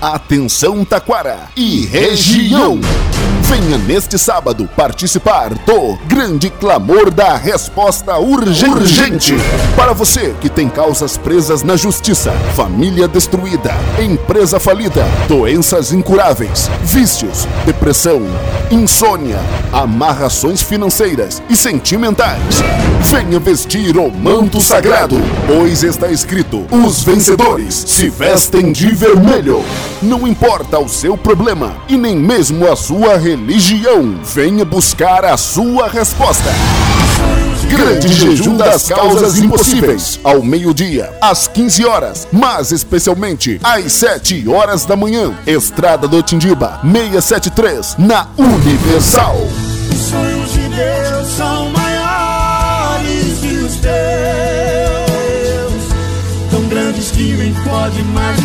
Atenção Taquara e região. Venha neste sábado participar do Grande Clamor da Resposta Urgente. Urgente. Para você que tem causas presas na justiça, família destruída, empresa falida, doenças incuráveis, vícios, depressão, insônia, amarrações financeiras e sentimentais. Venha vestir o manto sagrado, pois está escrito: os vencedores se vestem de vermelho. Não importa o seu problema e nem mesmo a sua religião, venha buscar a sua resposta. Grande jejum das causas impossíveis, ao meio-dia, às 15 horas, mas especialmente às 7 horas da manhã. Estrada do Tindiba, 673, na Universal. Os sonhos de Deus são maiores que os teus, tão grandes que nem pode mais